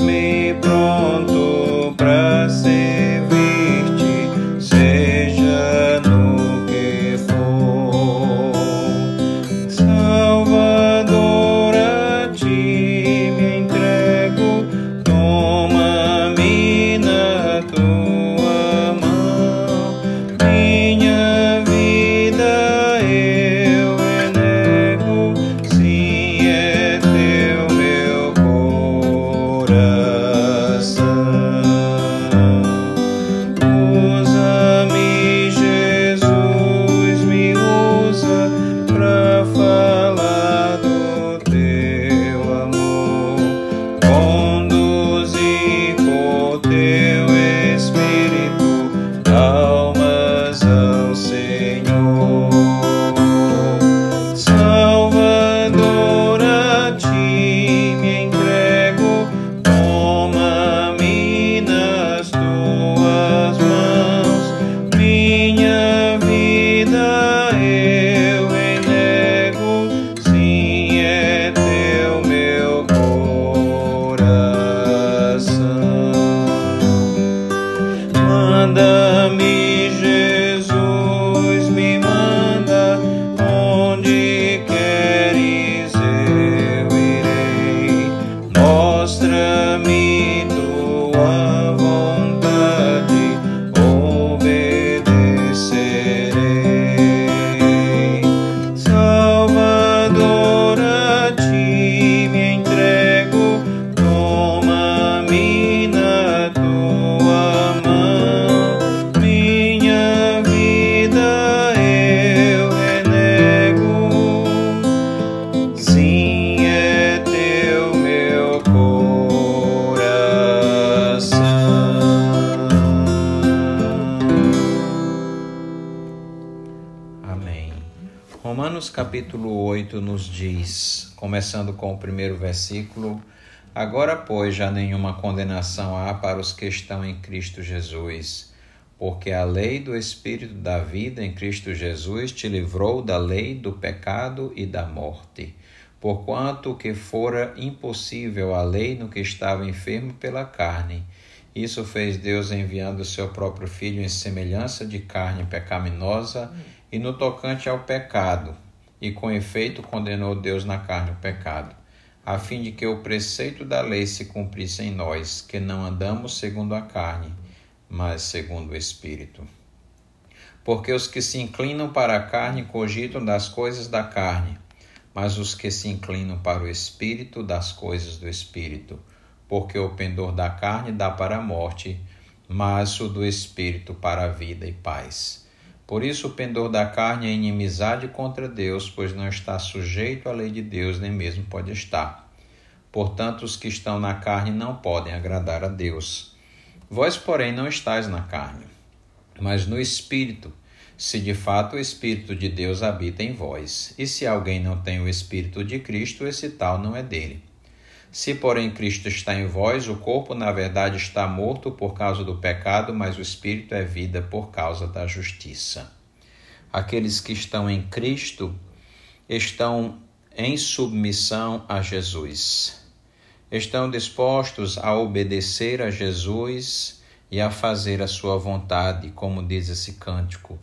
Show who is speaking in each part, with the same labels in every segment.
Speaker 1: Me pronto para ser. Capítulo 8 nos diz, começando com o primeiro versículo: Agora, pois, já nenhuma condenação há para os que estão em Cristo Jesus, porque a lei do Espírito da vida em Cristo Jesus te livrou da lei do pecado e da morte. Porquanto que fora impossível a lei no que estava enfermo pela carne, isso fez Deus enviando o seu próprio Filho em semelhança de carne pecaminosa e no tocante ao pecado, e com efeito condenou Deus na carne o pecado, a fim de que o preceito da lei se cumprisse em nós, que não andamos segundo a carne, mas segundo o Espírito. Porque os que se inclinam para a carne cogitam das coisas da carne, mas os que se inclinam para o espírito das coisas do espírito, porque o pendor da carne dá para a morte, mas o do espírito para a vida e paz. Por isso o pendor da carne é inimizade contra Deus, pois não está sujeito à lei de Deus, nem mesmo pode estar. Portanto, os que estão na carne não podem agradar a Deus. Vós, porém, não estáis na carne, mas no espírito se de fato o Espírito de Deus habita em vós. E se alguém não tem o Espírito de Cristo, esse tal não é dele. Se, porém, Cristo está em vós, o corpo, na verdade, está morto por causa do pecado, mas o Espírito é vida por causa da justiça. Aqueles que estão em Cristo estão em submissão a Jesus. Estão dispostos a obedecer a Jesus e a fazer a sua vontade, como diz esse cântico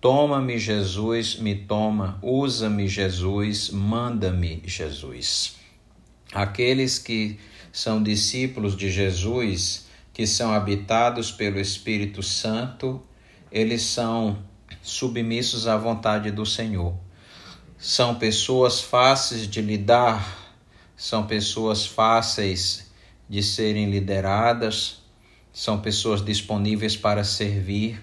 Speaker 1: Toma-me, Jesus, me toma, usa-me, Jesus, manda-me, Jesus. Aqueles que são discípulos de Jesus, que são habitados pelo Espírito Santo, eles são submissos à vontade do Senhor. São pessoas fáceis de lidar, são pessoas fáceis de serem lideradas, são pessoas disponíveis para servir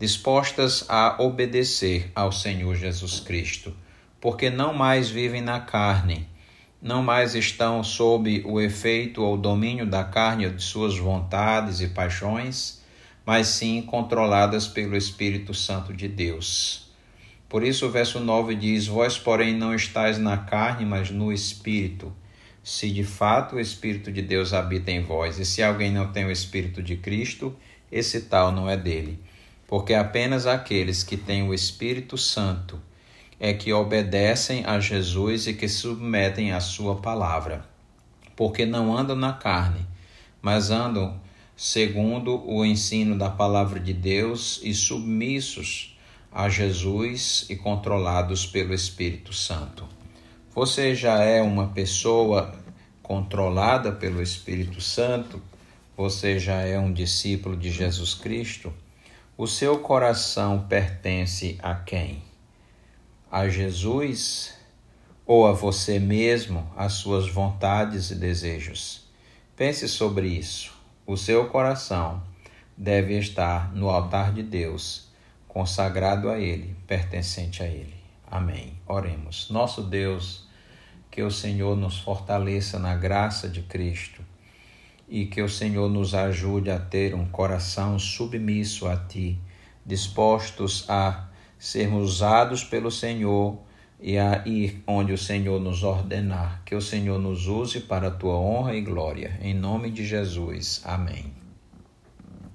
Speaker 1: dispostas a obedecer ao Senhor Jesus Cristo, porque não mais vivem na carne, não mais estão sob o efeito ou domínio da carne de suas vontades e paixões, mas sim controladas pelo Espírito Santo de Deus. Por isso o verso 9 diz: Vós, porém, não estáis na carne, mas no Espírito. Se de fato o Espírito de Deus habita em vós, e se alguém não tem o Espírito de Cristo, esse tal não é dele porque apenas aqueles que têm o Espírito Santo é que obedecem a Jesus e que submetem à sua palavra, porque não andam na carne, mas andam segundo o ensino da palavra de Deus e submissos a Jesus e controlados pelo Espírito Santo. Você já é uma pessoa controlada pelo Espírito Santo? Você já é um discípulo de Jesus Cristo? O seu coração pertence a quem? A Jesus ou a você mesmo, às suas vontades e desejos? Pense sobre isso. O seu coração deve estar no altar de Deus, consagrado a Ele, pertencente a Ele. Amém. Oremos. Nosso Deus, que o Senhor nos fortaleça na graça de Cristo e que o Senhor nos ajude a ter um coração submisso a Ti, dispostos a sermos usados pelo Senhor e a ir onde o Senhor nos ordenar. Que o Senhor nos use para a Tua honra e glória. Em nome de Jesus. Amém.